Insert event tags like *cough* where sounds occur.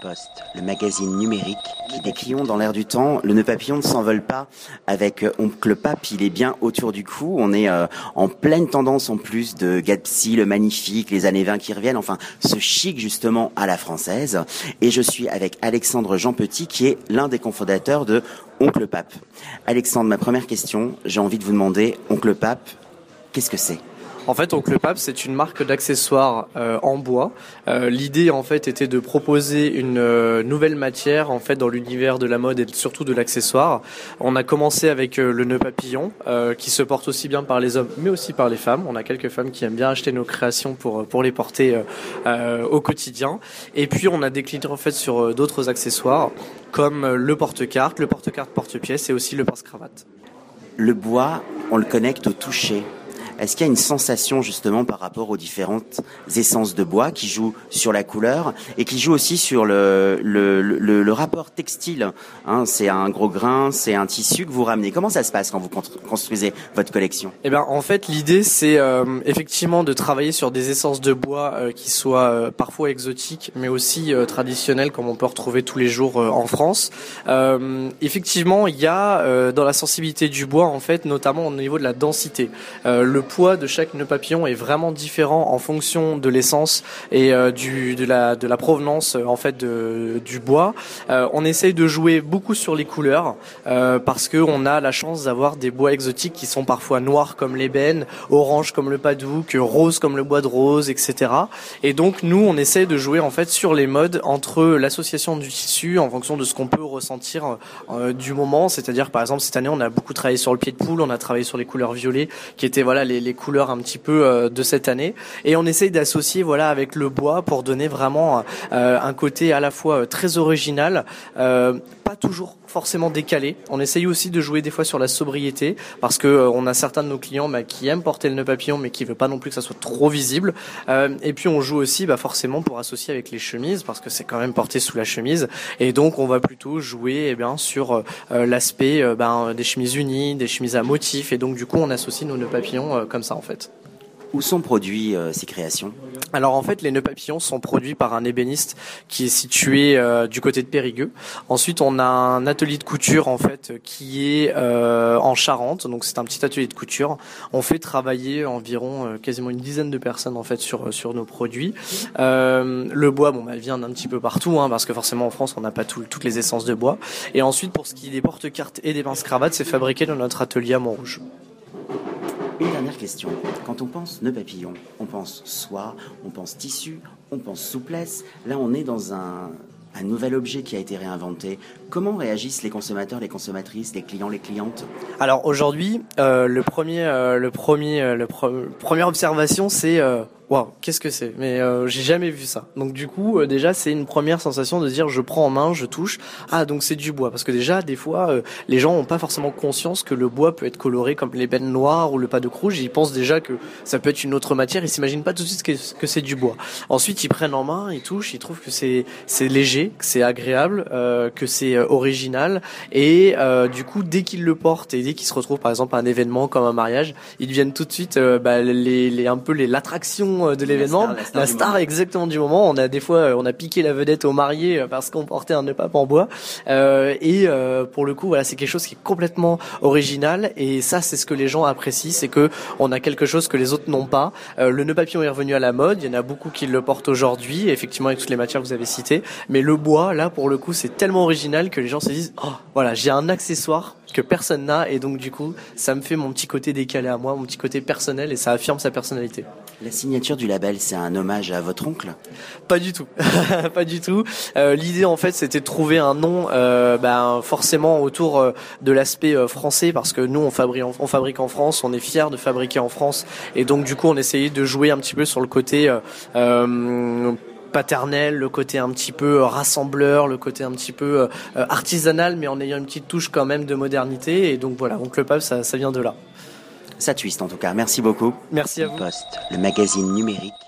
Post, le magazine numérique qui décrions dans l'air du temps. Le nœud papillon ne s'envole pas avec euh, Oncle Pape, il est bien autour du cou. On est euh, en pleine tendance en plus de Gatsby, le magnifique, les années 20 qui reviennent, enfin ce chic justement à la française. Et je suis avec Alexandre Jean Petit qui est l'un des cofondateurs de Oncle Pape. Alexandre, ma première question, j'ai envie de vous demander, Oncle Pape, qu'est-ce que c'est? En fait, Oncle Pape, c'est une marque d'accessoires euh, en bois. Euh, l'idée, en fait, était de proposer une euh, nouvelle matière, en fait, dans l'univers de la mode et surtout de l'accessoire. On a commencé avec le nœud papillon, qui se porte aussi bien par les hommes, mais aussi par les femmes. On a quelques femmes qui aiment bien acheter nos créations pour pour les porter au quotidien. Et puis, on a décliné en fait sur d'autres accessoires, comme le porte-carte, le porte-carte porte-pièce et aussi le pince-cravate. Le bois, on le connecte au toucher. Est-ce qu'il y a une sensation justement par rapport aux différentes essences de bois qui jouent sur la couleur et qui jouent aussi sur le, le, le, le rapport textile hein, C'est un gros grain, c'est un tissu que vous ramenez. Comment ça se passe quand vous construisez votre collection? Eh ben, en fait, l'idée c'est euh, effectivement de travailler sur des essences de bois euh, qui soient euh, parfois exotiques, mais aussi traditionnelles comme on peut retrouver tous les jours en France. effectivement, il y a dans la sensibilité du bois, en fait, notamment au niveau de la densité. Poids de chaque nœud papillon est vraiment différent en fonction de l'essence et euh, du, de, la, de la provenance euh, en fait de, du bois. Euh, on essaye de jouer beaucoup sur les couleurs parce que on a la chance d'avoir des bois exotiques qui sont parfois noirs comme l'ébène, orange comme le padouk, rose comme le bois de rose, etc. Et donc nous on essaye de jouer en fait sur les modes entre l'association du tissu en fonction de ce qu'on peut ressentir du moment. C'est-à-dire par exemple cette année on a beaucoup travaillé sur le pied de poule, on a travaillé sur les couleurs violets qui étaient voilà les les, couleurs un petit peu euh, de cette année. Et on essaye d'associer voilà avec le bois pour donner vraiment euh, un côté à la fois euh, très original, pas toujours forcément décalé. On essaye aussi de jouer des fois sur la sobriété parce que on a certains de nos clients bah, qui aiment porter le nœud papillon mais qui veut pas non plus que ça soit trop visible. et puis on joue aussi bah, forcément pour associer avec les chemises parce que c'est quand même porté sous la chemise et donc on va plutôt jouer eh sur l'aspect ben, des chemises unies, des chemises à motifs et donc du coup on associe nos nœuds papillons comme ça en fait. Où sont produits euh, ces créations? Alors en fait, les nœuds papillons sont produits par un ébéniste qui est situé euh, du côté de Périgueux. Ensuite, on a un atelier de couture en fait qui est euh, en Charente, donc c'est un petit atelier de couture. On fait travailler environ quasiment une dizaine de personnes en fait sur sur nos produits. le bois, bon, bah, vient d'un petit peu partout, hein, parce que forcément en France, on n'a pas toutes les essences de bois. Et ensuite, pour ce qui est des porte-cartes et des pinces cravates, c'est fabriqué dans notre atelier à Montrouge. Question. Quand on pense nœud papillon, on pense soie, on pense tissu, on pense souplesse. Là, on est dans un, nouvel objet qui a été réinventé. Comment réagissent les consommateurs, les consommatrices, les clients, les clientes? Alors aujourd'hui, euh, le premier, euh, le premier, euh, le première observation, c'est waouh, qu'est-ce que c'est? Mais euh, j'ai jamais vu ça. Donc du coup, euh, déjà, c'est une première sensation de dire je prends en main, je touche. Ah, donc c'est du bois. Parce que déjà, des fois, euh, les gens ont pas forcément conscience que le bois peut être coloré comme l'ébène noir ou le pas de rouge. Ils pensent déjà que ça peut être une autre matière. Ils s'imaginent pas tout de suite que, c'est du bois. Ensuite, ils prennent en main, ils touchent, ils trouvent que c'est c'est léger, que c'est agréable, que c'est original. Et du coup, dès qu'ils le portent et dès qu'ils se retrouvent par exemple à un événement comme un mariage, ils deviennent tout de suite bah, les, les un peu les l'attraction euh, de l'événement, la star, exactement du moment. On a des fois, euh, on a piqué la vedette au marié euh, parce qu'on portait un nœud pape en bois. et pour le coup, voilà, c'est quelque chose qui est complètement original. Et ça, c'est ce que les gens apprécient, c'est que on a quelque chose que les autres n'ont pas. le nœud papillon est revenu à la mode. Il y en a beaucoup qui le portent aujourd'hui, effectivement avec toutes les matières que vous avez citées. Mais le bois, là, pour le coup, c'est tellement original que les gens se disent, oh, voilà, j'ai un accessoire que personne n'a et donc du coup ça me fait mon petit côté décalé à moi, mon petit côté personnel et ça affirme sa personnalité. La signature du label, c'est un hommage à votre oncle? Pas du tout, *laughs* pas du tout. Euh, L'idée en fait c'était de trouver un nom euh, ben, forcément autour euh, de l'aspect français parce que nous on fabrique, on fabrique en France, on est fiers de fabriquer en France et donc du coup on essayait de jouer un petit peu sur le côté euh, paternel, le côté un petit peu euh, rassembleur, le côté un petit peu euh, euh, artisanal, mais en ayant une petite touche quand même de modernité. Et donc voilà, donc le Pape, ça, ça vient de là. Ça twist en tout cas. Merci beaucoup. Merci à vous. Poste, le magazine numérique